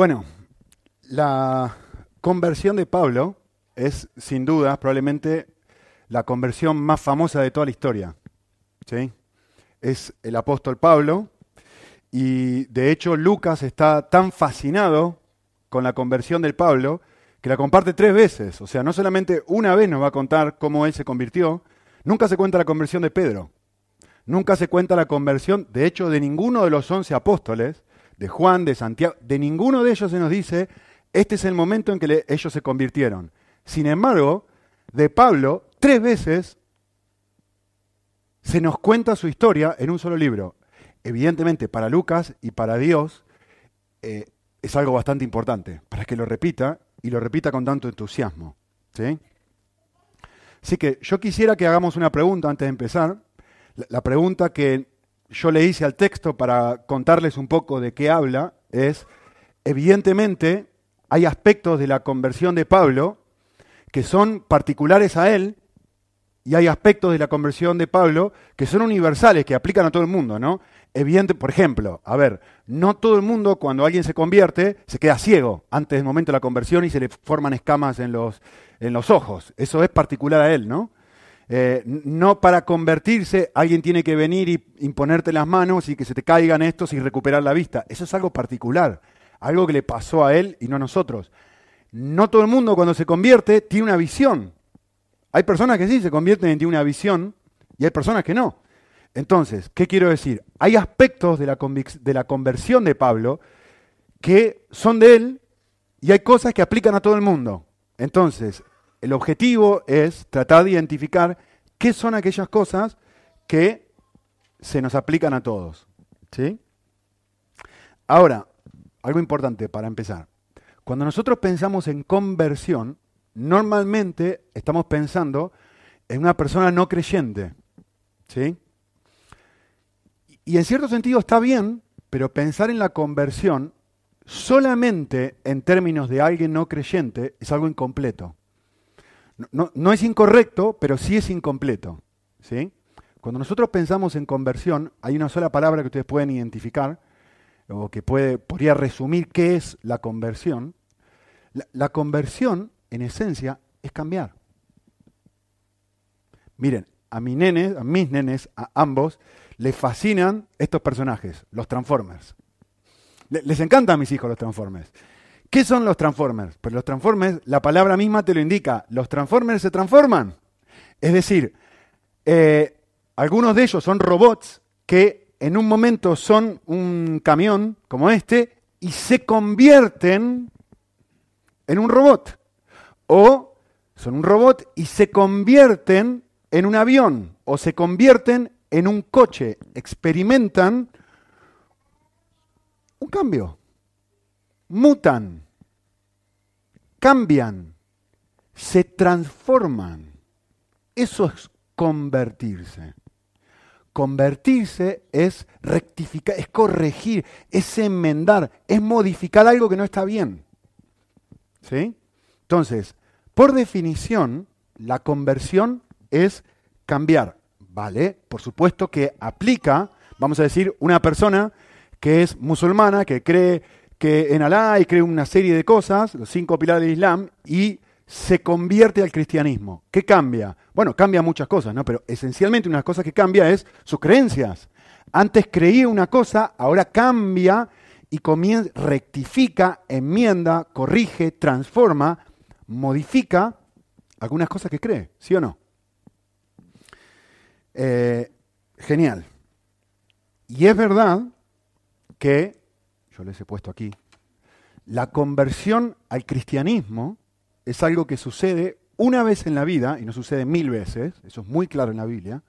Bueno, la conversión de Pablo es sin duda probablemente la conversión más famosa de toda la historia. ¿sí? Es el apóstol Pablo y de hecho Lucas está tan fascinado con la conversión del Pablo que la comparte tres veces. O sea, no solamente una vez nos va a contar cómo él se convirtió, nunca se cuenta la conversión de Pedro. Nunca se cuenta la conversión, de hecho, de ninguno de los once apóstoles, de Juan, de Santiago, de ninguno de ellos se nos dice, este es el momento en que ellos se convirtieron. Sin embargo, de Pablo, tres veces se nos cuenta su historia en un solo libro. Evidentemente, para Lucas y para Dios eh, es algo bastante importante, para que lo repita y lo repita con tanto entusiasmo. ¿sí? Así que yo quisiera que hagamos una pregunta antes de empezar. La, pregunta que yo le hice al texto para contarles un poco de qué habla es, evidentemente, hay aspectos de la conversión de Pablo que son particulares a él y hay aspectos de la conversión de Pablo que son universales, que aplican a todo el mundo, ¿no? Evidente, por ejemplo, a ver, no todo el mundo cuando alguien se convierte se queda ciego antes del momento de la conversión y se le forman escamas en los, en los ojos. Eso es particular a él, ¿no? Eh, no para convertirse alguien tiene que venir y imponerte las manos y que se te caigan estos y recuperar la vista. Eso es algo particular, algo que le pasó a él y no a nosotros. No todo el mundo cuando se convierte tiene una visión. Hay personas que sí se convierten en tiene una visión y hay personas que no. Entonces, ¿qué quiero decir? Hay aspectos de la, de la conversión de Pablo que son de él y hay cosas que aplican a todo el mundo. Entonces, el objetivo es tratar de identificar qué son aquellas cosas que se nos aplican a todos. ¿sí? Ahora, algo importante para empezar. Cuando nosotros pensamos en conversión, normalmente estamos pensando en una persona no creyente. ¿sí? Y en cierto sentido está bien, pero pensar en la conversión solamente en términos de alguien no creyente es algo incompleto. No, es incorrecto, pero sí es incompleto. ¿sí? Cuando nosotros pensamos en conversión, hay una sola palabra que ustedes pueden identificar, o que puede, podría resumir qué es la conversión. La, conversión, en esencia, es cambiar. Miren, a mis nenes, a mis nenes, a ambos, les fascinan estos personajes, los Transformers. Les encantan a mis hijos los Transformers. ¿Qué son los Transformers? Pues los Transformers, la palabra misma te lo indica, los Transformers se transforman. Es decir, eh, algunos de ellos son robots que en un momento son un camión como este y se convierten en un robot. O son un robot y se convierten en un avión o se convierten en un coche experimentan un cambio, mutan, cambian, se transforman. Eso es convertirse. Convertirse es rectificar, es corregir, es enmendar, es modificar algo que no está bien. ¿Sí? Entonces, por definición, la conversión es cambiar Vale, por supuesto que aplica, vamos a decir, una persona que es musulmana, que cree que en Alá y cree una serie de cosas, los cinco pilares del Islam, y se convierte al cristianismo. ¿Qué cambia? Bueno, cambia muchas cosas, ¿no? Pero esencialmente una de las cosas que cambia es sus creencias. Antes creía una cosa, ahora cambia y comienza, rectifica, enmienda, corrige, transforma, modifica algunas cosas que cree, ¿sí o no? Eh, genial. Y es verdad que, les he puesto aquí, la conversión al cristianismo es algo que sucede una vez en la vida, y no sucede mil veces, eso es muy claro en la Biblia,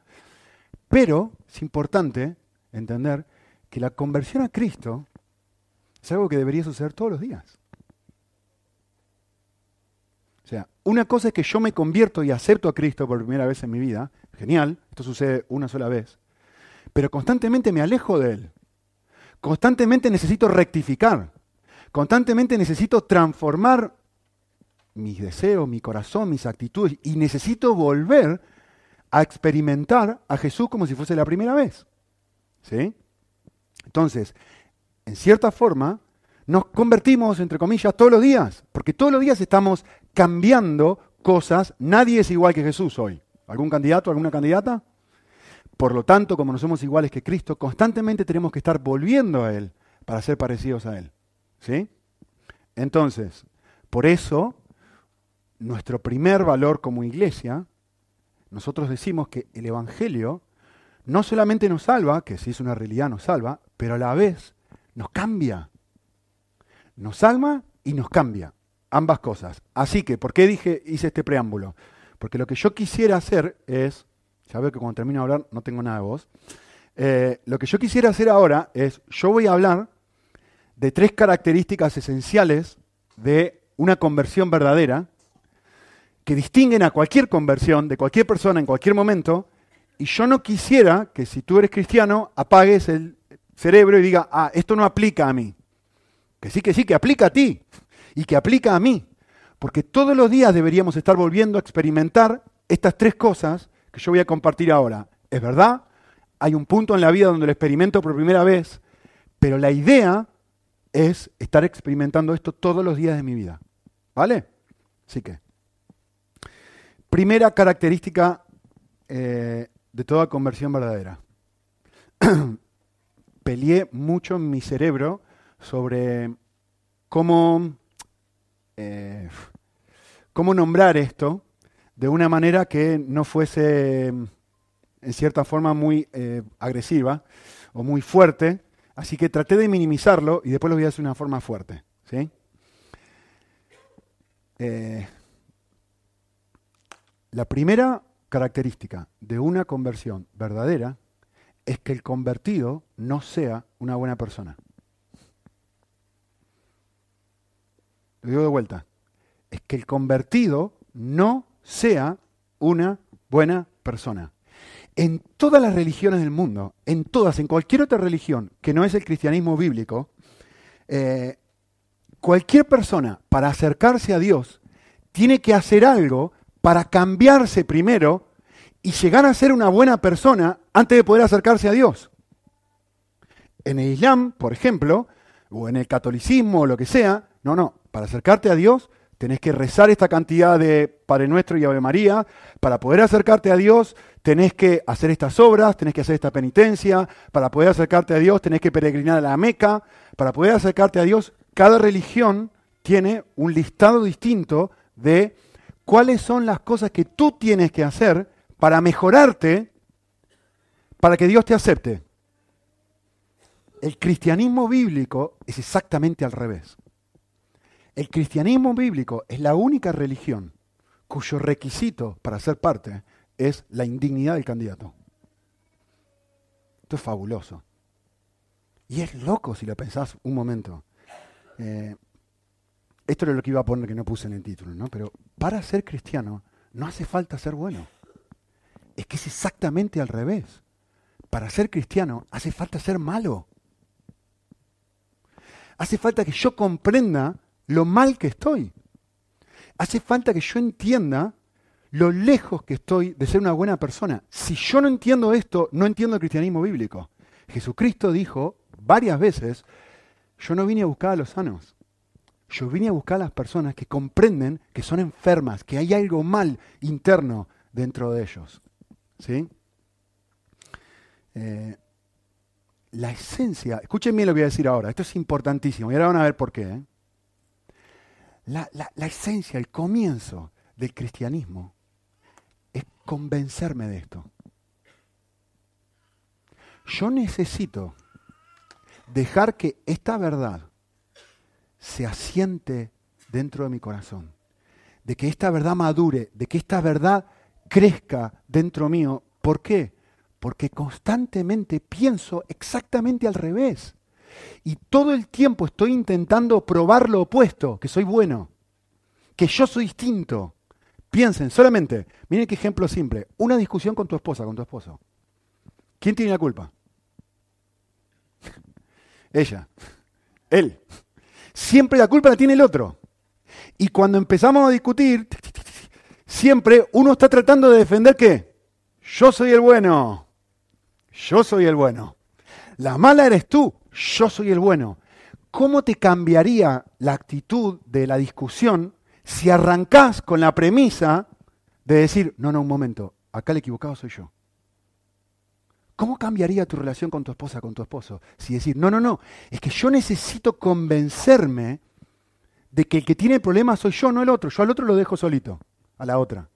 pero es importante entender que la conversión a Cristo es algo que debería suceder todos los días. O sea, una cosa es que yo me convierto y acepto a Cristo por primera vez en mi vida, Genial, esto sucede una sola vez. Pero constantemente me alejo de Él. Constantemente necesito rectificar. Constantemente necesito transformar mis deseos, mi corazón, mis actitudes. Y necesito volver a experimentar a Jesús como si fuese la primera vez. ¿Sí? Entonces, en cierta forma, nos convertimos, entre comillas, todos los días, porque todos los días estamos cambiando cosas. Nadie es igual que Jesús hoy. ¿Algún candidato, alguna candidata? Por lo tanto, como no somos iguales que Cristo, constantemente tenemos que estar volviendo a Él para ser parecidos a Él. ¿Sí? Entonces, por eso, nuestro primer valor como iglesia, nosotros decimos que el Evangelio no solamente nos salva, que si es una realidad nos salva, pero a la vez nos cambia. Nos salva y nos cambia. Ambas cosas. Así que, ¿por qué dije, hice este preámbulo? Porque lo que yo quisiera hacer es, ya veo que cuando termino de hablar no tengo nada de voz, eh, lo que yo quisiera hacer ahora es, yo voy a hablar de tres características esenciales de una conversión verdadera que distinguen a cualquier conversión de cualquier persona en cualquier momento. Y yo no quisiera que si tú eres cristiano apagues el cerebro y diga, ah, esto no aplica a mí. Que sí, que sí, que aplica a ti y que aplica a mí. Porque todos los días deberíamos estar volviendo a experimentar estas tres cosas que yo voy a compartir ahora. Es verdad, hay un punto en la vida donde lo experimento por primera vez, pero la idea es estar experimentando esto todos los días de mi vida. ¿Vale? Así que, primera característica eh, de toda conversión verdadera. Peleé mucho en mi cerebro sobre cómo, eh, cómo nombrar esto de una manera que no fuese, en cierta forma, muy eh, agresiva o muy fuerte, Así que traté de minimizarlo y después lo voy a hacer de una forma fuerte. ¿sí? Eh, la primera característica de una conversión verdadera es que el convertido no sea una buena persona. Lo digo de vuelta. Es que el convertido no sea una buena persona en todas las religiones del mundo, en todas, en cualquier otra religión que no es el cristianismo bíblico, eh, cualquier persona para acercarse a Dios tiene que hacer algo para cambiarse primero y llegar a ser una buena persona antes de poder acercarse a Dios. En el Islam, por ejemplo, o en el catolicismo o lo que sea, no, no, para acercarte a Dios tenés que rezar esta cantidad de Padre Nuestro y Ave María. Para poder acercarte a Dios, tenés que hacer estas obras, tenés que hacer esta penitencia. Para poder acercarte a Dios, tenés que peregrinar a la Meca. Para poder acercarte a Dios, cada religión tiene un listado distinto de cuáles son las cosas que tú tienes que hacer para mejorarte, para que Dios te acepte. El cristianismo bíblico es exactamente al revés. El cristianismo bíblico es la única religión cuyo requisito para ser parte es la indignidad del candidato. Esto es fabuloso. Y es loco si lo pensás un momento. Eh, esto es lo que iba a poner que no puse en el título, ¿no? Pero para ser cristiano no hace falta ser bueno. Es que es exactamente al revés. Para ser cristiano hace falta ser malo. Hace falta que yo comprenda lo mal que estoy. Hace falta que yo entienda lo lejos que estoy de ser una buena persona. Si yo no entiendo esto, no entiendo el cristianismo bíblico. Jesucristo dijo varias veces, yo no vine a buscar a los sanos, yo vine a buscar a las personas que comprenden que son enfermas, que hay algo mal interno dentro de ellos. ¿Sí? Eh, la esencia, escuchen bien lo que voy a decir ahora, esto es importantísimo y ahora van a ver por qué. ¿eh? La, esencia, el comienzo del cristianismo es convencerme de esto. Yo necesito dejar que esta verdad se asiente dentro de mi corazón, de que esta verdad madure, de que esta verdad crezca dentro mío. ¿Por qué? Porque constantemente pienso exactamente al revés. Y todo el tiempo estoy intentando probar lo opuesto, que soy bueno, que yo soy distinto. Piensen, solamente, miren qué ejemplo simple, una discusión con tu esposa, con tu esposo. ¿Quién tiene la culpa? Ella, él. Siempre la culpa la tiene el otro. Y cuando empezamos a discutir, siempre uno está tratando de defender que yo soy el bueno. Yo soy el bueno. La mala eres tú yo soy el bueno. ¿cómo te cambiaría la actitud de la discusión si arrancás con la premisa de decir, no, no, un momento, acá el equivocado soy yo? ¿Cómo cambiaría tu relación con tu esposa, con tu esposo? Si decir, no, no, no, es que yo necesito convencerme de que el que tiene el problema soy yo, no el otro. Yo al otro lo dejo solito, a la otra.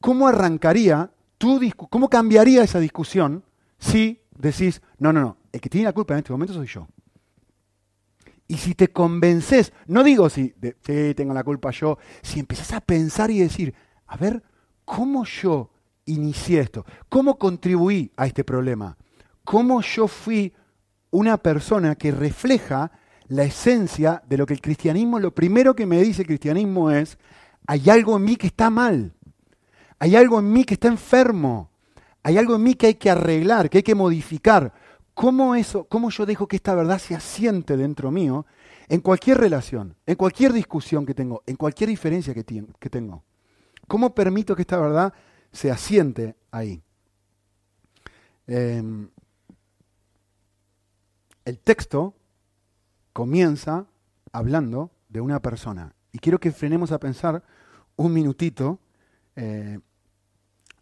¿Cómo arrancaría tu cómo cambiaría esa discusión si decís, no, no, no, el que tiene la culpa en este momento soy yo? Y si te convences, no digo si sí, tengo la culpa yo, si empezás a pensar y decir, a ver, ¿cómo yo inicié esto? ¿Cómo contribuí a este problema? ¿Cómo yo fui una persona que refleja la esencia de lo que el cristianismo, lo primero que me dice el cristianismo es, hay algo en mí que está mal, hay algo en mí que está enfermo, hay algo en mí que hay que arreglar, que hay que modificar. ¿Cómo, eso, cómo yo dejo que esta verdad se asiente dentro mío en cualquier relación, en cualquier discusión que tengo, en cualquier diferencia que, tengo? ¿Cómo permito que esta verdad se asiente ahí? Em, el texto comienza hablando de una persona. Y quiero que frenemos a pensar un minutito eh,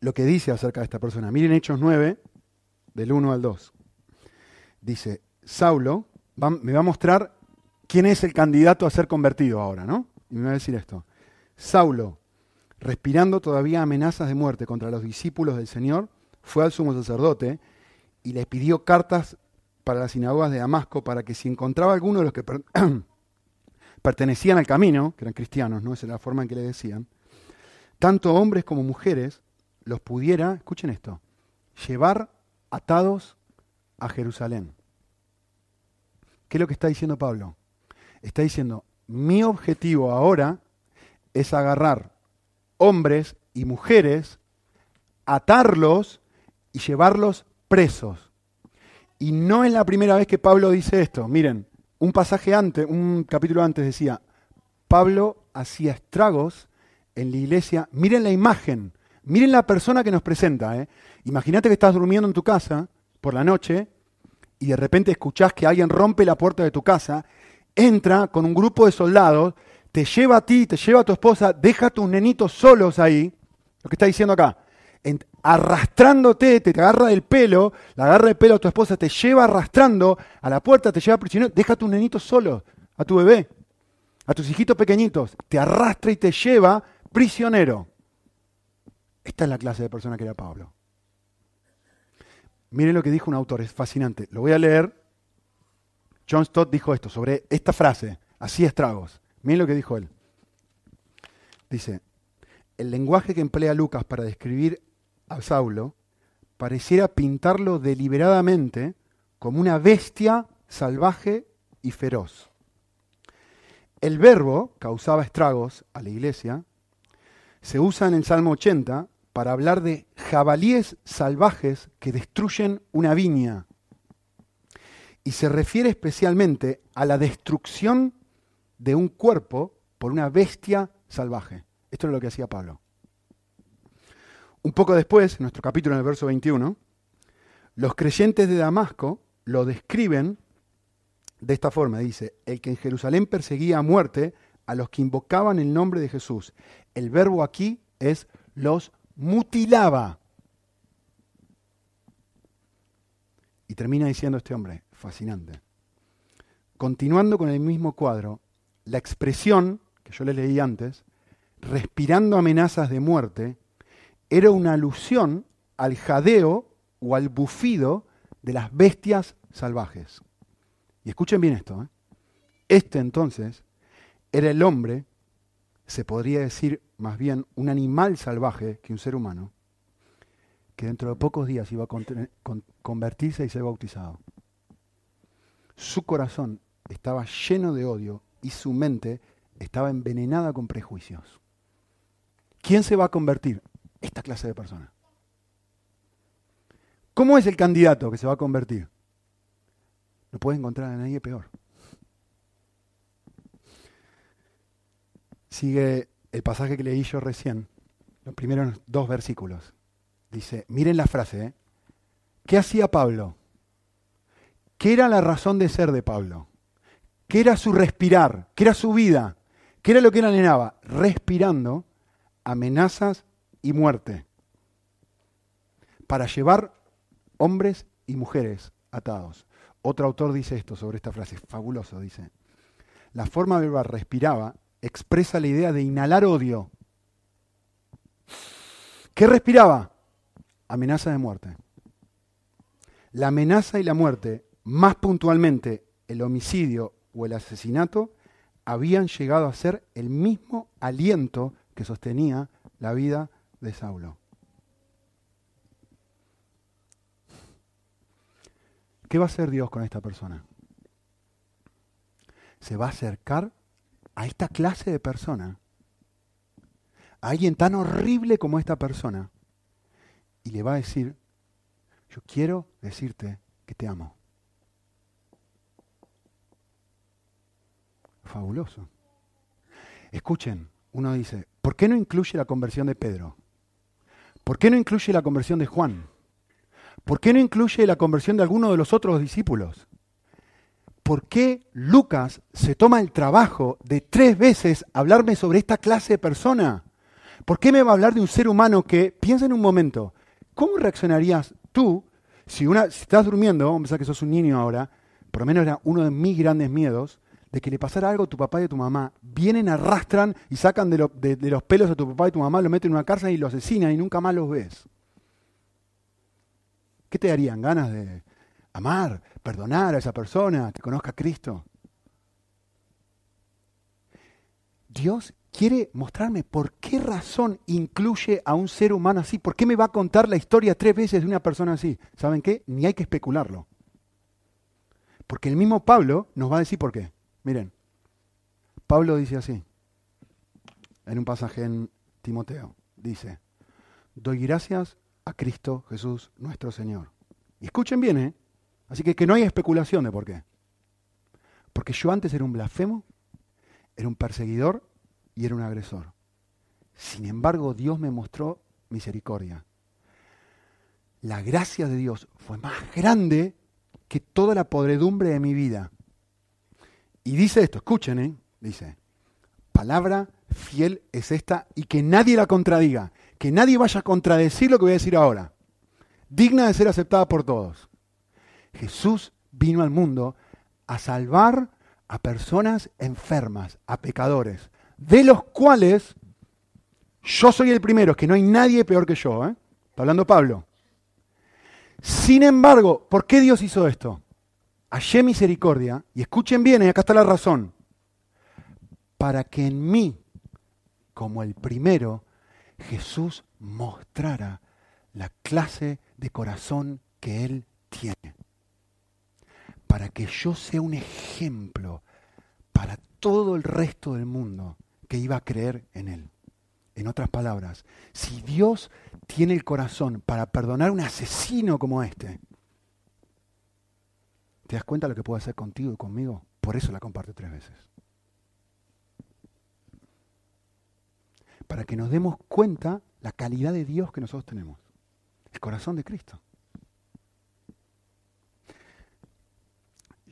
lo que dice acerca de esta persona. Miren Hechos 9, del 1 al 2. Dice, Saulo me va a mostrar quién es el candidato a ser convertido ahora, ¿no? Y me va a decir esto. Saulo, respirando todavía amenazas de muerte contra los discípulos del Señor, fue al sumo sacerdote y le pidió cartas para las sinagogas de Damasco para que si encontraba alguno de los que pertenecían al camino, que eran cristianos, ¿no? Esa es la forma en que le decían, tanto hombres como mujeres los pudiera, escuchen esto, llevar atados a Jerusalén. ¿Qué es lo que está diciendo Pablo? Está diciendo, mi objetivo ahora es agarrar hombres y mujeres, atarlos y llevarlos presos. Y no es la primera vez que Pablo dice esto. Miren, un pasaje antes, un capítulo antes decía, Pablo hacía estragos en la iglesia. Miren la imagen, miren la persona que nos presenta. ¿eh? Imagínate que estás durmiendo en tu casa por la noche y de repente escuchás que alguien rompe la puerta de tu casa, entra con un grupo de soldados, te lleva a ti, te lleva a tu esposa, deja a tus nenitos solos ahí. Lo que está diciendo acá arrastrándote, te, agarra del pelo, la agarra del pelo a tu esposa, te lleva arrastrando a la puerta, te lleva prisionero, deja a tus nenitos solos, a tu bebé, a tus hijitos pequeñitos, te arrastra y te lleva prisionero. Esta es la clase de persona que era Pablo. Miren lo que dijo un autor, es fascinante. Lo voy a leer. John Stott dijo esto sobre esta frase, así estragos. Miren lo que dijo él. Dice, el lenguaje que emplea Lucas para describir a Saulo, pareciera pintarlo deliberadamente como una bestia salvaje y feroz. El verbo causaba estragos a la iglesia. Se usa en el Salmo 80 para hablar de jabalíes salvajes que destruyen una viña. Y se refiere especialmente a la destrucción de un cuerpo por una bestia salvaje. Esto es lo que hacía Pablo. Un poco después, en nuestro capítulo en el verso 21, los creyentes de Damasco lo describen de esta forma. Dice, el que en Jerusalén perseguía a muerte a los que invocaban el nombre de Jesús. El verbo aquí es los mutilaba. Y termina diciendo este hombre, fascinante. Continuando con el mismo cuadro, la expresión que yo le leí antes, respirando amenazas de muerte, era una alusión al jadeo o al bufido de las bestias salvajes. Y escuchen bien esto. ¿eh? Este entonces era el hombre, se podría decir más bien un animal salvaje que un ser humano, que dentro de pocos días iba a convertirse y ser bautizado. Su corazón estaba lleno de odio y su mente estaba envenenada con prejuicios. ¿Quién se va a convertir? esta clase de persona. ¿Cómo es el candidato que se va a convertir? No puede encontrar a nadie peor. Sigue el pasaje que leí yo recién, los primeros dos versículos. Dice, miren la frase, ¿eh? ¿qué hacía Pablo? ¿Qué era la razón de ser de Pablo? ¿Qué era su respirar? ¿Qué era su vida? ¿Qué era lo que él anhelaba? Respirando amenazas y muerte para llevar hombres y mujeres atados. Otro autor dice esto sobre esta frase, fabuloso, dice. La forma verbal respiraba expresa la idea de inhalar odio. ¿Qué respiraba? Amenaza de muerte. La amenaza y la muerte, más puntualmente el homicidio o el asesinato, habían llegado a ser el mismo aliento que sostenía la vida de Saulo. ¿Qué va a hacer Dios con esta persona? Se va a acercar a esta clase de persona, a alguien tan horrible como esta persona, y le va a decir, yo quiero decirte que te amo. Fabuloso. Escuchen, uno dice, ¿por qué no incluye la conversión de Pedro? ¿Por qué no incluye la conversión de Juan? ¿Por qué no incluye la conversión de alguno de los otros discípulos? ¿Por qué Lucas se toma el trabajo de tres veces hablarme sobre esta clase de persona? ¿Por qué me va a hablar de un ser humano que, piensa en un momento, ¿cómo reaccionarías tú si, una, si estás durmiendo, vamos a pensar que sos un niño ahora, por lo menos era uno de mis grandes miedos, de que le pasara algo a tu papá y a tu mamá, vienen, arrastran y sacan de, de los pelos a tu papá y tu mamá, lo meten en una cárcel y lo asesinan y nunca más los ves. ¿Qué te darían ganas de amar, perdonar a esa persona, que conozca a Cristo? Dios quiere mostrarme por qué razón incluye a un ser humano así. ¿Por qué me va a contar la historia tres veces de una persona así? ¿Saben qué? Ni hay que especularlo. Porque el mismo Pablo nos va a decir por qué. Miren, Pablo dice así, en un pasaje en Timoteo, dice, doy gracias a Cristo Jesús nuestro Señor. Y escuchen bien, ¿eh? Así que que no hay especulación de por qué. Porque yo antes era un blasfemo, era un perseguidor y era un agresor. Sin embargo, Dios me mostró misericordia. La gracia de Dios fue más grande que toda la podredumbre de mi vida. Y dice esto, escuchen, ¿eh? dice, palabra fiel es esta y que nadie la contradiga que nadie vaya a contradecir lo que voy a decir ahora. Digna de ser aceptada por todos. Jesús vino al mundo a salvar a personas enfermas, a pecadores, de los cuales yo soy el primero, que no hay nadie peor que yo. ¿eh? Está hablando Pablo. Sin embargo, ¿por qué Dios hizo esto? Hallé misericordia, y escuchen bien, y acá está la razón, para que en mí, como el primero, Jesús mostrara la clase de corazón que Él tiene. Para que yo sea un ejemplo para todo el resto del mundo que iba a creer en Él. En otras palabras, si Dios tiene el corazón para perdonar a un asesino como este, ¿te das cuenta de lo que puede hacer contigo y conmigo? Por eso la comparte tres veces. para que nos demos cuenta la calidad de Dios que nosotros tenemos. El corazón de Cristo.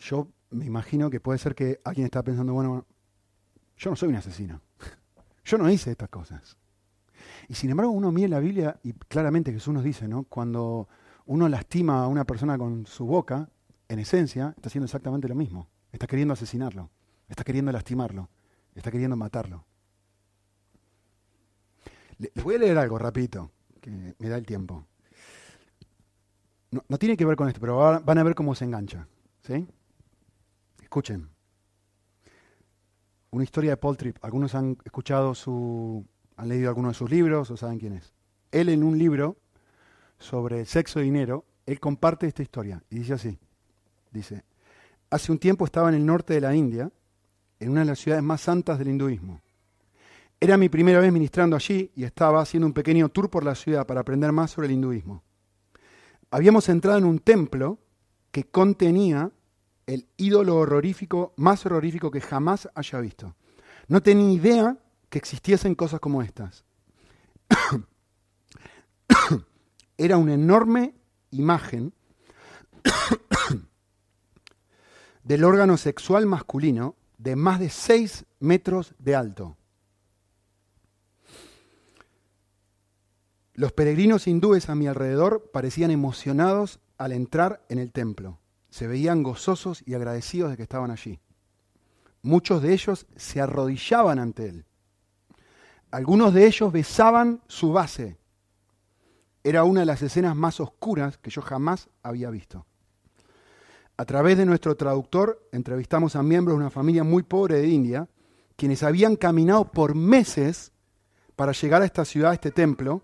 Yo me imagino que puede ser que alguien está pensando, bueno, yo no soy un asesino. Yo no hice estas cosas. Y sin embargo uno mira la Biblia y claramente Jesús nos dice, ¿no? Cuando uno lastima a una persona con su boca, en esencia, está haciendo exactamente lo mismo. Está queriendo asesinarlo, está queriendo lastimarlo, está queriendo matarlo. Les voy a leer algo rapidito, que me da el tiempo. No, tiene que ver con esto, pero van a ver cómo se engancha. ¿sí? Escuchen. Una historia de Paul Tripp. Algunos han escuchado su. han leído algunos de sus libros o saben quién es. Él en un libro sobre sexo y dinero, él comparte esta historia y dice así. Dice, hace un tiempo estaba en el norte de la India, en una de las ciudades más santas del hinduismo. Era mi primera vez ministrando allí y estaba haciendo un pequeño tour por la ciudad para aprender más sobre el hinduismo. Habíamos entrado en un templo que contenía el ídolo horrorífico más horrorífico que jamás haya visto. No tenía idea que existiesen cosas como estas. Era una enorme imagen del órgano sexual masculino de más de 6 metros de alto. Los peregrinos hindúes a mi alrededor parecían emocionados al entrar en el templo. Se veían gozosos y agradecidos de que estaban allí. Muchos de ellos se arrodillaban ante él. Algunos de ellos besaban su base. Era una de las escenas más oscuras que yo jamás había visto. A través de nuestro traductor entrevistamos a miembros de una familia muy pobre de India, quienes habían caminado por meses para llegar a esta ciudad, a este templo,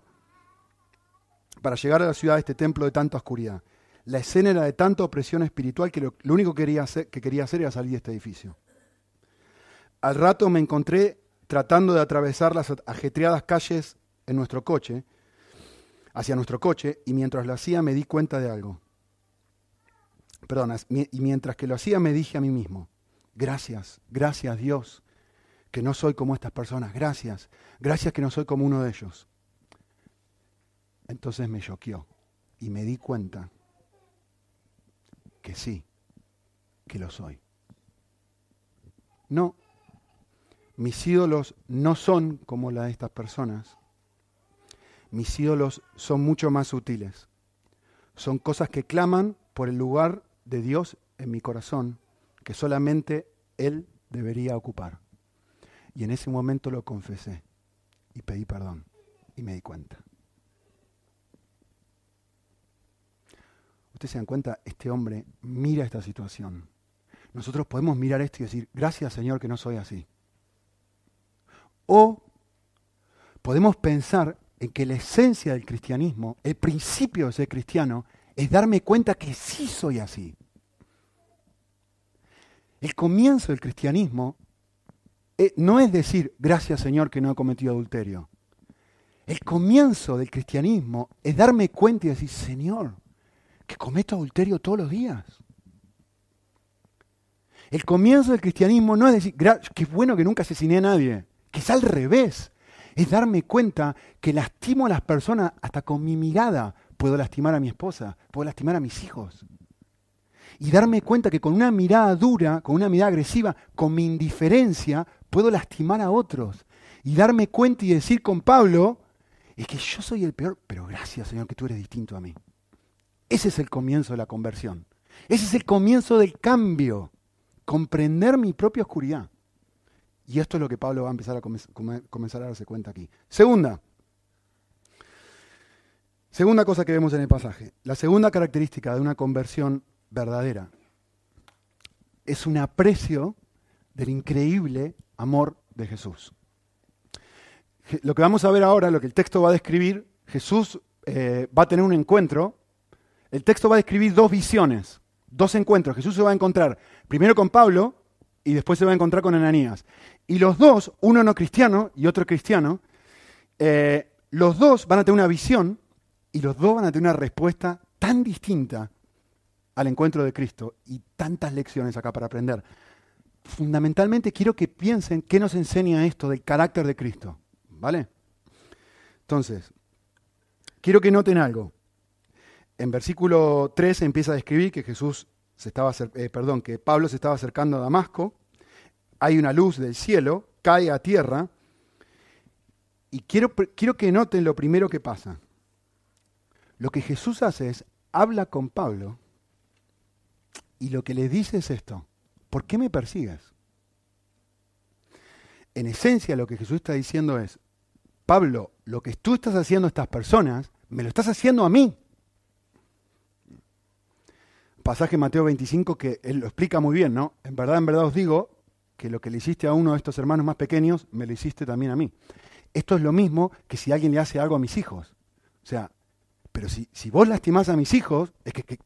para llegar a la ciudad de este templo de tanta oscuridad. La escena era de tanta opresión espiritual que lo, único que quería, hacer, que quería hacer era salir de este edificio. Al rato me encontré tratando de atravesar las ajetreadas calles en nuestro coche, hacia nuestro coche, y mientras lo hacía me di cuenta de algo. Perdón, y mientras que lo hacía me dije a mí mismo, gracias, gracias Dios, que no soy como estas personas, gracias, gracias que no soy como uno de ellos. Entonces me choqueó y me di cuenta que sí, que lo soy. No, mis ídolos no son como la de estas personas. Mis ídolos son mucho más sutiles. Son cosas que claman por el lugar de Dios en mi corazón que solamente Él debería ocupar. Y en ese momento lo confesé y pedí perdón y me di cuenta. Ustedes se dan cuenta, este hombre mira esta situación. Nosotros podemos mirar esto y decir, gracias Señor que no soy así. O podemos pensar en que la esencia del cristianismo, el principio de ser cristiano, es darme cuenta que sí soy así. El comienzo del cristianismo eh, no es decir, gracias Señor que no he cometido adulterio. El comienzo del cristianismo es darme cuenta y decir, Señor, que cometo adulterio todos los días. El comienzo del cristianismo no es decir, qué bueno que nunca asesiné a nadie, que es al revés. Es darme cuenta que lastimo a las personas hasta con mi mirada. Puedo lastimar a mi esposa, puedo lastimar a mis hijos. Y darme cuenta que con una mirada dura, con una mirada agresiva, con mi indiferencia, puedo lastimar a otros. Y darme cuenta y decir con Pablo, es que yo soy el peor, pero gracias Señor que tú eres distinto a mí. Ese es el comienzo de la conversión. Ese es el comienzo del cambio. Comprender mi propia oscuridad. Y esto es lo que Pablo va a empezar a comenzar a darse cuenta aquí. Segunda. Segunda cosa que vemos en el pasaje. La segunda característica de una conversión verdadera es un aprecio del increíble amor de Jesús. Lo que vamos a ver ahora, lo que el texto va a describir, Jesús eh, va a tener un encuentro el texto va a describir dos visiones, dos encuentros. Jesús se va a encontrar primero con Pablo y después se va a encontrar con Ananías. Y los dos, uno no cristiano y otro cristiano, eh, los dos van a tener una visión y los dos van a tener una respuesta tan distinta al encuentro de Cristo y tantas lecciones acá para aprender. Fundamentalmente quiero que piensen qué nos enseña esto del carácter de Cristo. ¿Vale? Entonces, quiero que noten algo en versículo 3 empieza a describir que Jesús se estaba, eh, perdón, que Pablo se estaba acercando a Damasco, hay una luz del cielo, cae a tierra, y quiero, quiero que noten lo primero que pasa. Lo que Jesús hace es, habla con Pablo, y lo que le dice es esto, ¿por qué me persigues? En esencia lo que Jesús está diciendo es, Pablo, lo que tú estás haciendo a estas personas, me lo estás haciendo a mí pasaje Mateo 25 que él lo explica muy bien, ¿no? En verdad, en verdad os digo que lo que le hiciste a uno de estos hermanos más pequeños, me lo hiciste también a mí. Esto es lo mismo que si alguien le hace algo a mis hijos. O sea, pero si, vos lastimás a mis hijos, es que, que,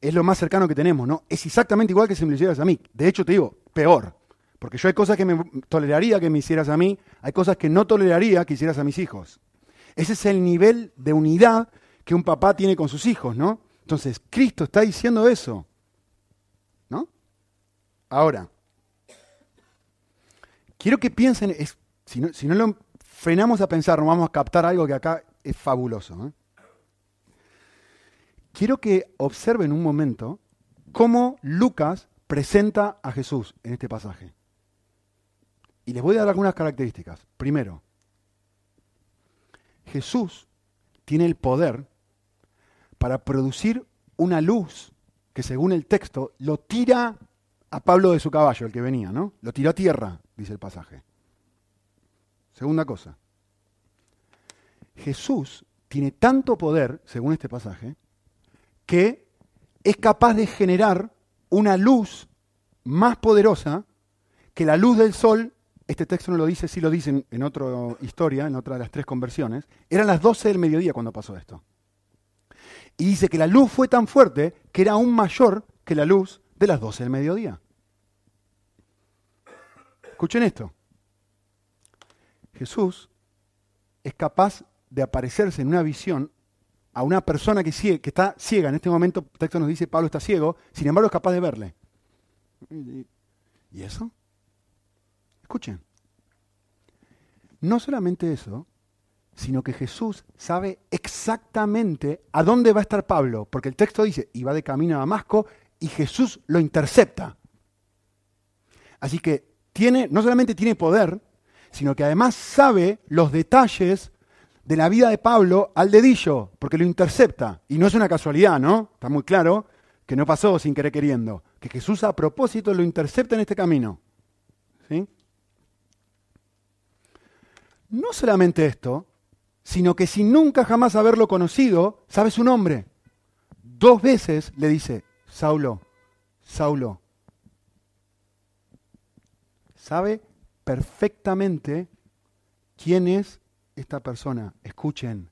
es lo más cercano que tenemos, ¿no? Es exactamente igual que si me lo hicieras a mí. De hecho, te digo, peor. Porque yo hay cosas que me toleraría que me hicieras a mí, hay cosas que no toleraría que hicieras a mis hijos. Ese es el nivel de unidad que un papá tiene con sus hijos, ¿no? Entonces, Cristo está diciendo eso. ¿No? Ahora, quiero que piensen, si, no, lo frenamos a pensar, no vamos a captar algo que acá es fabuloso. ¿eh? Quiero que observen un momento cómo Lucas presenta a Jesús en este pasaje. Y les voy a dar algunas características. Primero, Jesús tiene el poder para producir una luz que según el texto lo tira a Pablo de su caballo, el que venía, ¿no? Lo tiró a tierra, dice el pasaje. Segunda cosa. Jesús tiene tanto poder, según este pasaje, que es capaz de generar una luz más poderosa que la luz del sol este texto no lo dice, sí lo dice en, otra historia, en otra de las tres conversiones, eran las 12 del mediodía cuando pasó esto. Y dice que la luz fue tan fuerte que era aún mayor que la luz de las 12 del mediodía. Escuchen esto. Jesús es capaz de aparecerse en una visión a una persona que, está ciega. En este momento el texto nos dice Pablo está ciego, sin embargo es capaz de verle. ¿Y eso? Escuchen. No solamente eso, sino que Jesús sabe exactamente a dónde va a estar Pablo, porque el texto dice, y va de camino a Damasco, y Jesús lo intercepta. Así que tiene, no solamente tiene poder, sino que además sabe los detalles de la vida de Pablo al dedillo, porque lo intercepta. Y no es una casualidad, ¿no? Está muy claro que no pasó sin querer queriendo, que Jesús a propósito lo intercepta en este camino. ¿Sí? No solamente esto, sino que sin nunca jamás haberlo conocido, sabe su nombre. Dos veces le dice, Saulo, Saulo. Sabe perfectamente quién es esta persona. Escuchen,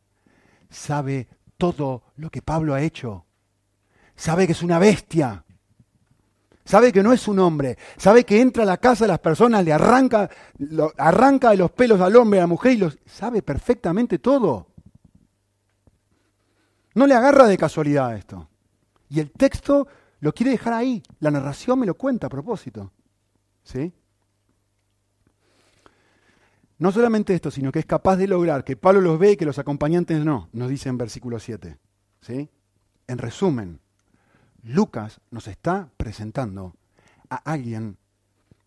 sabe todo lo que Pablo ha hecho. Sabe que es una bestia sabe que no es un hombre, sabe que entra a la casa de las personas, le arranca, arranca de los pelos al hombre, a la mujer y los sabe perfectamente todo. No le agarra de casualidad esto. Y el texto lo quiere dejar ahí. La narración me lo cuenta a propósito. ¿Sí? No solamente esto, sino que es capaz de lograr que Pablo los ve y que los acompañantes no, nos dice en versículo 7. ¿Sí? En resumen, Lucas nos está presentando a alguien,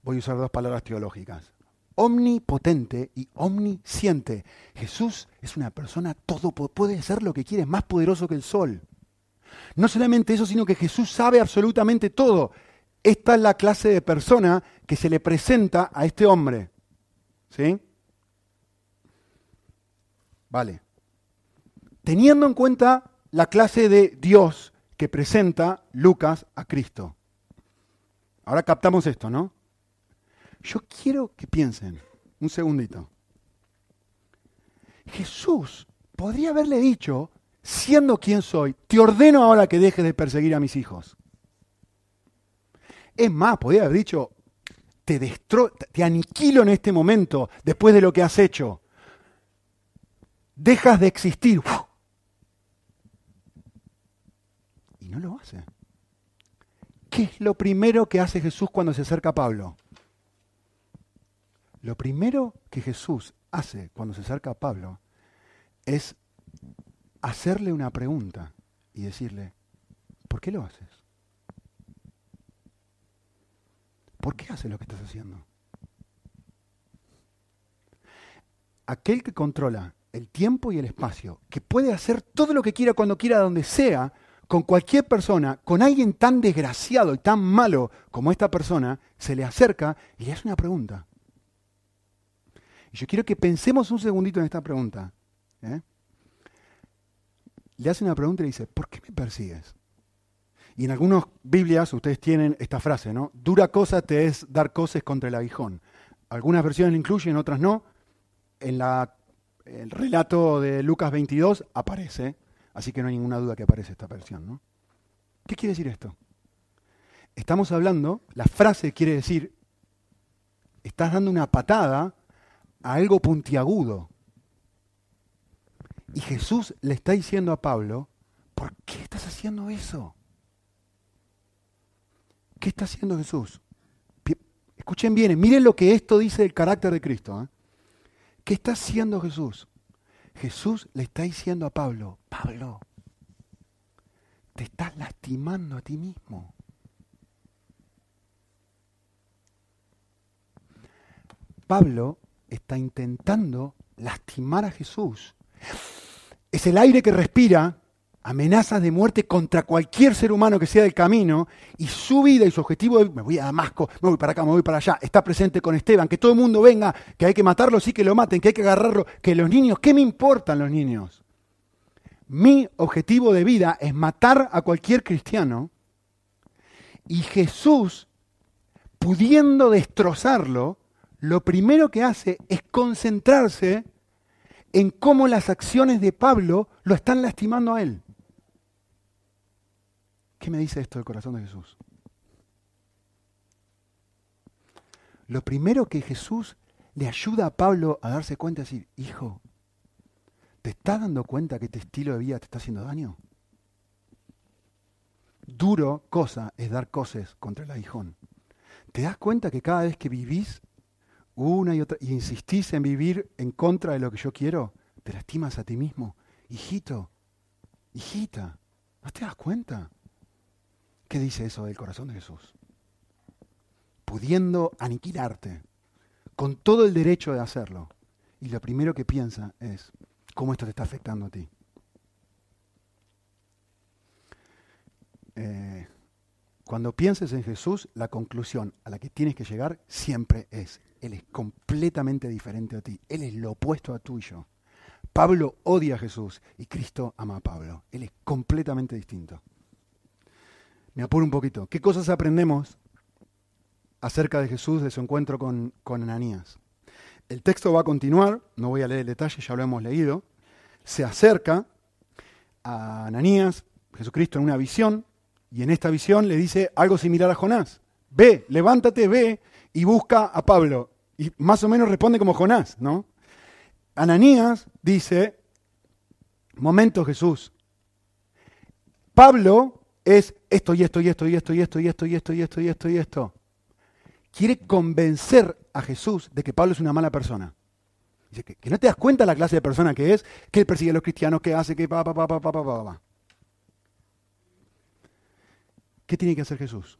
voy a usar dos palabras teológicas, omnipotente y omnisciente. Jesús es una persona todo, puede ser lo que quiere, más poderoso que el sol. No solamente eso, sino que Jesús sabe absolutamente todo. Esta es la clase de persona que se le presenta a este hombre. ¿Sí? Vale. Teniendo en cuenta la clase de Dios que presenta Lucas a Cristo. Ahora captamos esto, ¿no? Yo quiero que piensen, un segundito. Jesús podría haberle dicho, siendo quien soy, te ordeno ahora que dejes de perseguir a mis hijos. Es más, podría haber dicho, te, te aniquilo en este momento después de lo que has hecho. Dejas de existir no lo hace. ¿Qué es lo primero que hace Jesús cuando se acerca a Pablo? Lo primero que Jesús hace cuando se acerca a Pablo es hacerle una pregunta y decirle, ¿por qué lo haces? ¿Por qué haces lo que estás haciendo? Aquel que controla el tiempo y el espacio, que puede hacer todo lo que quiera cuando quiera, donde sea, con cualquier persona, con alguien tan desgraciado y tan malo como esta persona, se le acerca y le hace una pregunta. Y yo quiero que pensemos un segundito en esta pregunta. ¿eh? Le hace una pregunta y le dice, ¿por qué me persigues? Y en algunas Biblias ustedes tienen esta frase, ¿no? Dura cosa te es dar cosas contra el aguijón. Algunas versiones la incluyen, otras no. En el relato de Lucas 22 aparece Así que no hay ninguna duda que aparece esta versión. ¿no? ¿Qué quiere decir esto? Estamos hablando, la frase quiere decir, estás dando una patada a algo puntiagudo. Y Jesús le está diciendo a Pablo, ¿por qué estás haciendo eso? ¿Qué está haciendo Jesús? Escuchen bien, miren lo que esto dice del carácter de Cristo. ¿eh? ¿Qué está haciendo Jesús? Jesús le está diciendo a Pablo, Pablo, te estás lastimando a ti mismo. Pablo está intentando lastimar a Jesús. Es el aire que respira amenazas de muerte contra cualquier ser humano que sea del camino y su vida y su objetivo de me voy a Damasco, me voy para acá, me voy para allá, está presente con Esteban, que todo el mundo venga, que hay que matarlo, sí que lo maten, que hay que agarrarlo, que los niños, ¿qué me importan los niños? Mi objetivo de vida es matar a cualquier cristiano y Jesús, pudiendo destrozarlo, lo primero que hace es concentrarse en cómo las acciones de Pablo lo están lastimando a él. ¿Qué me dice esto del corazón de Jesús? Lo primero que Jesús le ayuda a Pablo a darse cuenta es decir, hijo, ¿te estás dando cuenta que este estilo de vida te está haciendo daño? Duro cosa es dar cosas contra el aguijón. ¿Te das cuenta que cada vez que vivís una y otra y insistís en vivir en contra de lo que yo quiero, te lastimas a ti mismo? Hijito, hijita, ¿no te das cuenta? ¿Qué dice eso del corazón de Jesús? Pudiendo aniquilarte, con todo el derecho de hacerlo. Y lo primero que piensa es, ¿cómo esto te está afectando a ti? Eh, cuando pienses en Jesús, la conclusión a la que tienes que llegar siempre es, Él es completamente diferente a ti, Él es lo opuesto a tuyo. Pablo odia a Jesús y Cristo ama a Pablo. Él es completamente distinto me apuro un poquito. ¿Qué cosas aprendemos acerca de Jesús, de su encuentro con, con Ananías? El texto va a continuar, no voy a leer el detalle, ya lo hemos leído. Se acerca a Ananías, Jesucristo, en una visión, y en esta visión le dice algo similar a Jonás. Ve, levántate, ve y busca a Pablo. Y más o menos responde como Jonás, ¿no? Ananías dice, momento Jesús, Pablo es esto y esto y esto y esto y esto y esto y esto y esto y esto y esto. Quiere convencer a Jesús de que Pablo es una mala persona. Dice que, no te das cuenta la clase de persona que es, que persigue a los cristianos, que hace, que pa, pa, pa, pa, pa. ¿Qué tiene que hacer Jesús?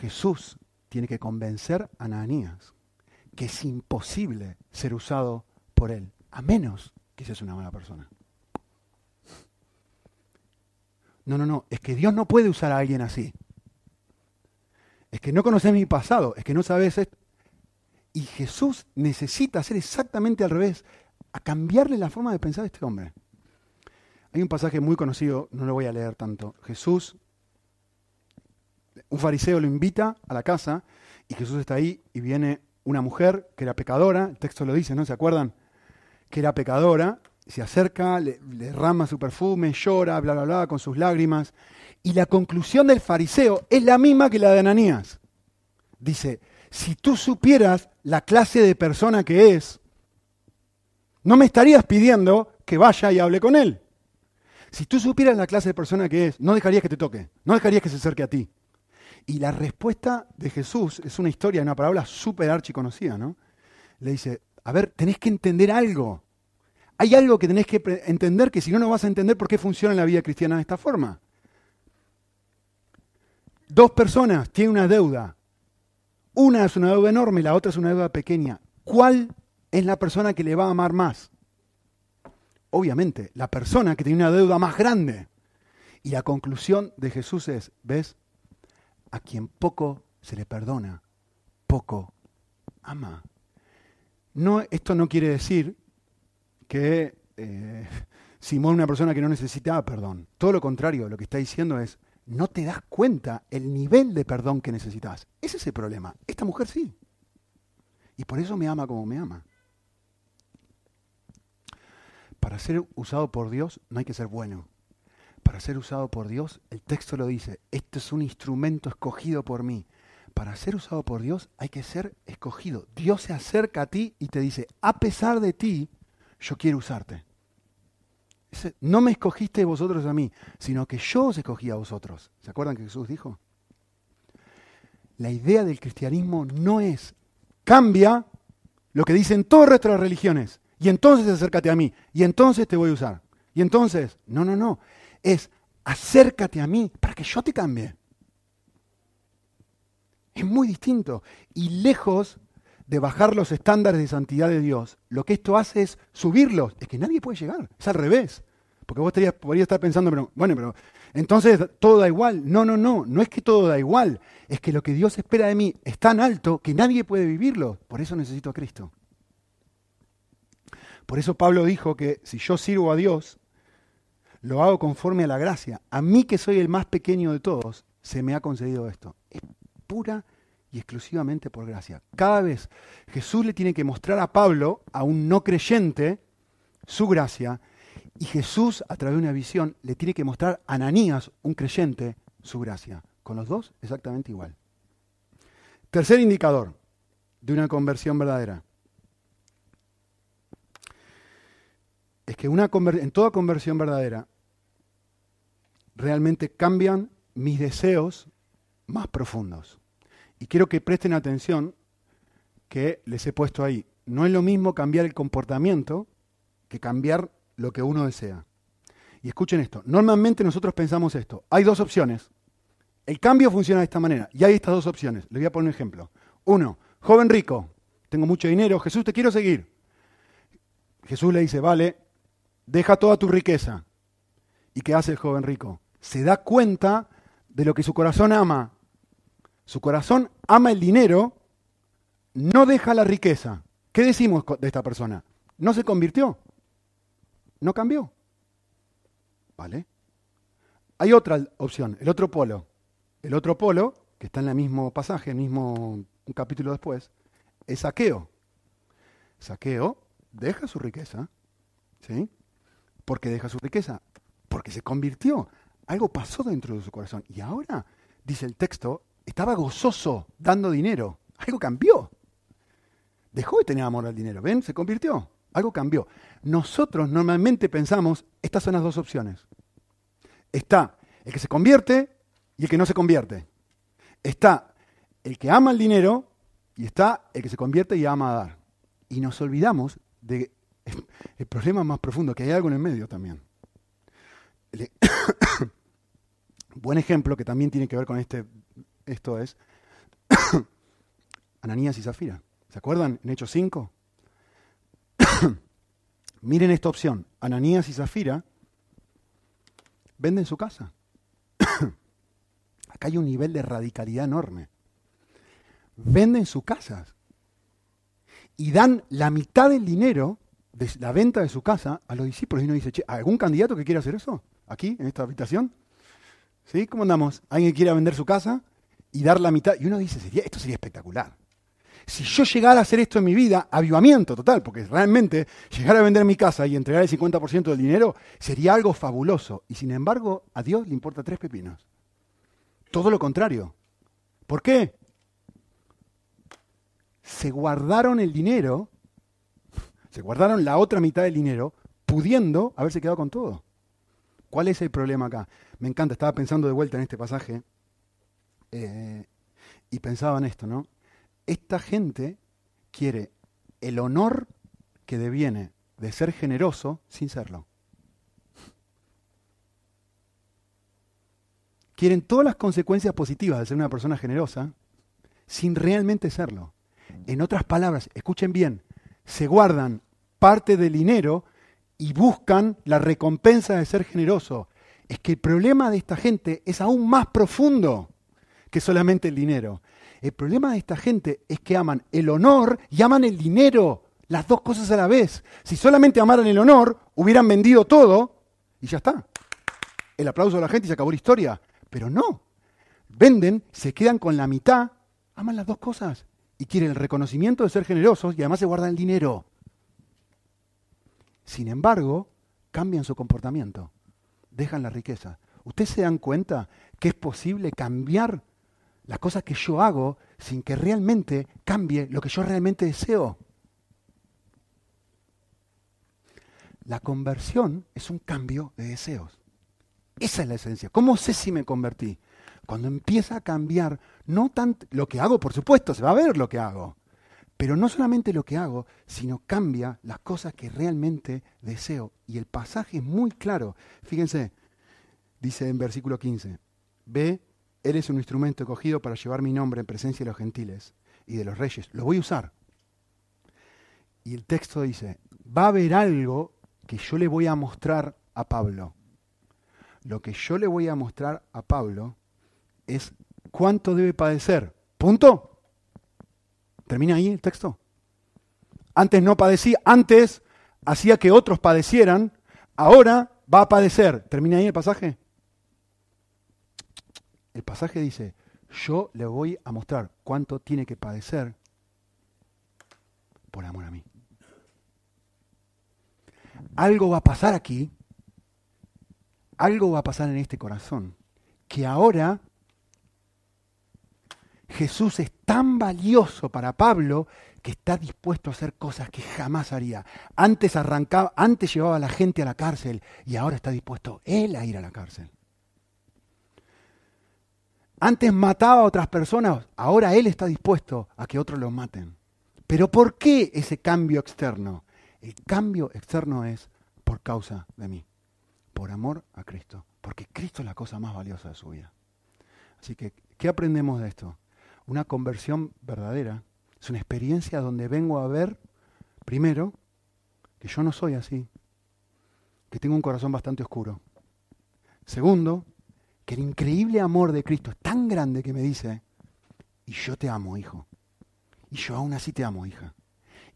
Jesús tiene que convencer a Ananías que es imposible ser usado por él, a menos que seas una mala persona. No, no, no, es que Dios no puede usar a alguien así. Es que no conoces mi pasado, es que no sabes esto. Y Jesús necesita hacer exactamente al revés, a cambiarle la forma de pensar a este hombre. Hay un pasaje muy conocido, no lo voy a leer tanto. Jesús, un fariseo lo invita a la casa y Jesús está ahí y viene una mujer que era pecadora, el texto lo dice, ¿no? ¿Se acuerdan? Que era pecadora se acerca, le, derrama su perfume, llora, bla, bla, bla, con sus lágrimas. Y la conclusión del fariseo es la misma que la de Ananías. Dice, si tú supieras la clase de persona que es, no me estarías pidiendo que vaya y hable con él. Si tú supieras la clase de persona que es, no dejarías que te toque, no dejarías que se acerque a ti. Y la respuesta de Jesús es una historia, una palabra súper archiconocida, ¿no? Le dice, a ver, tenés que entender algo hay algo que tenés que entender que si no, no vas a entender por qué funciona la vida cristiana de esta forma. Dos personas tienen una deuda. Una es una deuda enorme, la otra es una deuda pequeña. ¿Cuál es la persona que le va a amar más? Obviamente, la persona que tiene una deuda más grande. Y la conclusión de Jesús es, ¿ves? A quien poco se le perdona, poco ama. No, esto no quiere decir que eh, Simón una persona que no necesitaba perdón. Todo lo contrario, lo que está diciendo es, no te das cuenta el nivel de perdón que necesitas. Ese es el problema. Esta mujer sí. Y por eso me ama como me ama. Para ser usado por Dios no hay que ser bueno. Para ser usado por Dios, el texto lo dice, este es un instrumento escogido por mí. Para ser usado por Dios hay que ser escogido. Dios se acerca a ti y te dice, a pesar de ti, yo quiero usarte. No me escogiste vosotros a mí, sino que yo os escogí a vosotros. ¿Se acuerdan que Jesús dijo? La idea del cristianismo no es cambia lo que dicen todas nuestras religiones y entonces acércate a mí y entonces te voy a usar. Y entonces, no, no, no, es acércate a mí para que yo te cambie. Es muy distinto y lejos de bajar los estándares de santidad de Dios, lo que esto hace es subirlos. Es que nadie puede llegar, es al revés. Porque vos podrías estar pensando, pero, bueno, pero entonces todo da igual. No, no, no, no es que todo da igual. Es que lo que Dios espera de mí es tan alto que nadie puede vivirlo. Por eso necesito a Cristo. Por eso Pablo dijo que si yo sirvo a Dios, lo hago conforme a la gracia. A mí que soy el más pequeño de todos, se me ha concedido esto. Es pura y exclusivamente por gracia. Cada vez Jesús le tiene que mostrar a Pablo, a un no creyente, su gracia, y Jesús, a través de una visión, le tiene que mostrar a Ananías, un creyente, su gracia. Con los dos, exactamente igual. Tercer indicador de una conversión verdadera. Es que una en toda conversión verdadera realmente cambian mis deseos más profundos. Y quiero que presten atención que les he puesto ahí. No es lo mismo cambiar el comportamiento que cambiar lo que uno desea. Y escuchen esto. Normalmente nosotros pensamos esto. Hay dos opciones. El cambio funciona de esta manera. Y hay estas dos opciones. Les voy a poner un ejemplo. Uno, joven rico. Tengo mucho dinero. Jesús, te quiero seguir. Jesús le dice, vale, deja toda tu riqueza. ¿Y qué hace el joven rico? Se da cuenta de lo que su corazón ama su corazón ama el dinero, no deja la riqueza. ¿Qué decimos de esta persona? No se convirtió, no cambió. ¿Vale? Hay otra opción, el otro polo. El otro polo, que está en el mismo pasaje, el mismo un capítulo después, es saqueo. Saqueo deja su riqueza. ¿Sí? ¿Por qué deja su riqueza? Porque se convirtió. Algo pasó dentro de su corazón. Y ahora, dice el texto, estaba gozoso dando dinero. Algo cambió. Dejó de tener amor al dinero. ¿Ven? Se convirtió. Algo cambió. Nosotros normalmente pensamos, estas son las dos opciones. Está el que se convierte y el que no se convierte. Está el que ama el dinero y está el que se convierte y ama a dar. Y nos olvidamos de el problema más profundo, que hay algo en el medio también. Buen ejemplo que también tiene que ver con este esto es Ananías y Zafira. ¿Se acuerdan en Hechos 5? Miren esta opción. Ananías y Zafira venden su casa. Acá hay un nivel de radicalidad enorme. Venden sus casas y dan la mitad del dinero de la venta de su casa a los discípulos. Y uno dice, che, ¿algún candidato que quiera hacer eso? ¿Aquí, en esta habitación? ¿Sí? ¿Cómo andamos? ¿Alguien que quiera vender su casa? Y dar la mitad. Y uno dice, esto sería espectacular. Si yo llegara a hacer esto en mi vida, avivamiento total, porque realmente llegar a vender mi casa y entregar el 50% del dinero sería algo fabuloso. Y sin embargo, a Dios le importa tres pepinos. Todo lo contrario. ¿Por qué? Se guardaron el dinero, se guardaron la otra mitad del dinero, pudiendo haberse quedado con todo. ¿Cuál es el problema acá? Me encanta, estaba pensando de vuelta en este pasaje eh, y pensaba en esto, ¿no? Esta gente quiere el honor que deviene de ser generoso sin serlo. Quieren todas las consecuencias positivas de ser una persona generosa sin realmente serlo. En otras palabras, escuchen bien, se guardan parte del dinero y buscan la recompensa de ser generoso. Es que el problema de esta gente es aún más profundo que solamente el dinero. El problema de esta gente es que aman el honor y aman el dinero, las dos cosas a la vez. Si solamente amaran el honor, hubieran vendido todo y ya está. El aplauso de la gente y se acabó la historia. Pero no. Venden, se quedan con la mitad, aman las dos cosas y quieren el reconocimiento de ser generosos y además se guardan el dinero. Sin embargo, cambian su comportamiento, dejan la riqueza. ¿Ustedes se dan cuenta que es posible cambiar las cosas que yo hago sin que realmente cambie lo que yo realmente deseo. La conversión es un cambio de deseos. Esa es la esencia. ¿Cómo sé si me convertí? Cuando empieza a cambiar, no tanto lo que hago, por supuesto, se va a ver lo que hago, pero no solamente lo que hago, sino cambia las cosas que realmente deseo. Y el pasaje es muy claro. Fíjense, dice en versículo 15, ve él es un instrumento escogido para llevar mi nombre en presencia de los gentiles y de los reyes. Lo voy a usar. Y el texto dice, va a haber algo que yo le voy a mostrar a Pablo. Lo que yo le voy a mostrar a Pablo es cuánto debe padecer. Punto. ¿Termina ahí el texto? Antes no padecía, antes hacía que otros padecieran, ahora va a padecer. ¿Termina ahí el pasaje? El pasaje dice, yo le voy a mostrar cuánto tiene que padecer por amor a mí. Algo va a pasar aquí, algo va a pasar en este corazón, que ahora Jesús es tan valioso para Pablo que está dispuesto a hacer cosas que jamás haría. Antes arrancaba, antes llevaba a la gente a la cárcel y ahora está dispuesto él a ir a la cárcel. Antes mataba a otras personas, ahora él está dispuesto a que otros los maten. Pero ¿por qué ese cambio externo? El cambio externo es por causa de mí, por amor a Cristo, porque Cristo es la cosa más valiosa de su vida. Así que, ¿qué aprendemos de esto? Una conversión verdadera es una experiencia donde vengo a ver, primero, que yo no soy así, que tengo un corazón bastante oscuro. Segundo, que el increíble amor de Cristo es tan grande que me dice, y yo te amo, hijo. Y yo aún así te amo, hija.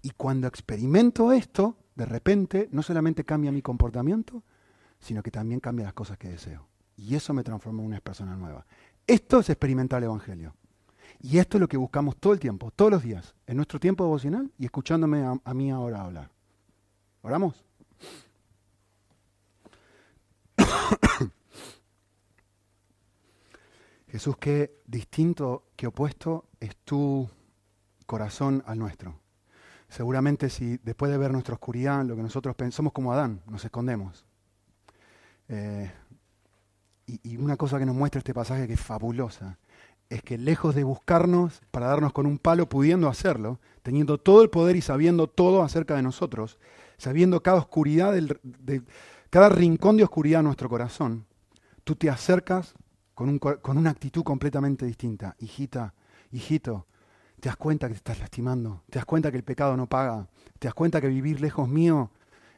Y cuando experimento esto, de repente no solamente cambia mi comportamiento, sino que también cambia las cosas que deseo. Y eso me transforma en una persona nueva. Esto es experimentar el Evangelio. Y esto es lo que buscamos todo el tiempo, todos los días, en nuestro tiempo devocional y escuchándome a, a mí ahora hablar. ¿Oramos? Jesús, qué distinto, qué opuesto es tu corazón al nuestro. Seguramente si después de ver nuestra oscuridad, lo que nosotros pensamos como Adán, nos escondemos. Eh, y, una cosa que nos muestra este pasaje que es fabulosa, es que lejos de buscarnos para darnos con un palo, pudiendo hacerlo, teniendo todo el poder y sabiendo todo acerca de nosotros, sabiendo cada oscuridad, del, de, cada rincón de oscuridad en nuestro corazón, tú te acercas con, un, con una actitud completamente distinta. Hijita, hijito, te das cuenta que te estás lastimando, te das cuenta que el pecado no paga, te das cuenta que vivir lejos mío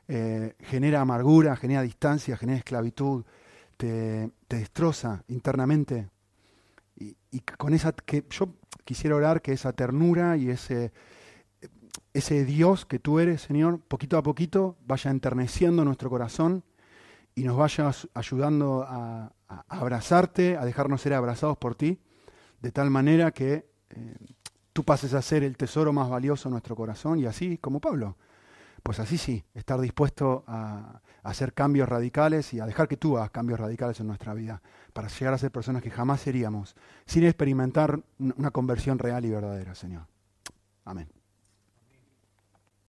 eh, genera amargura, genera distancia, genera esclavitud, te, te destroza internamente. Y, y, con esa que yo quisiera orar que esa ternura y ese, ese Dios que tú eres, Señor, poquito a poquito vaya enterneciendo nuestro corazón y nos vaya ayudando a, abrazarte, a dejarnos ser abrazados por ti, de tal manera que eh, tú pases a ser el tesoro más valioso en nuestro corazón y así como Pablo. Pues así sí, estar dispuesto a, hacer cambios radicales y a dejar que tú hagas cambios radicales en nuestra vida para llegar a ser personas que jamás seríamos sin experimentar una conversión real y verdadera, Señor. Amén.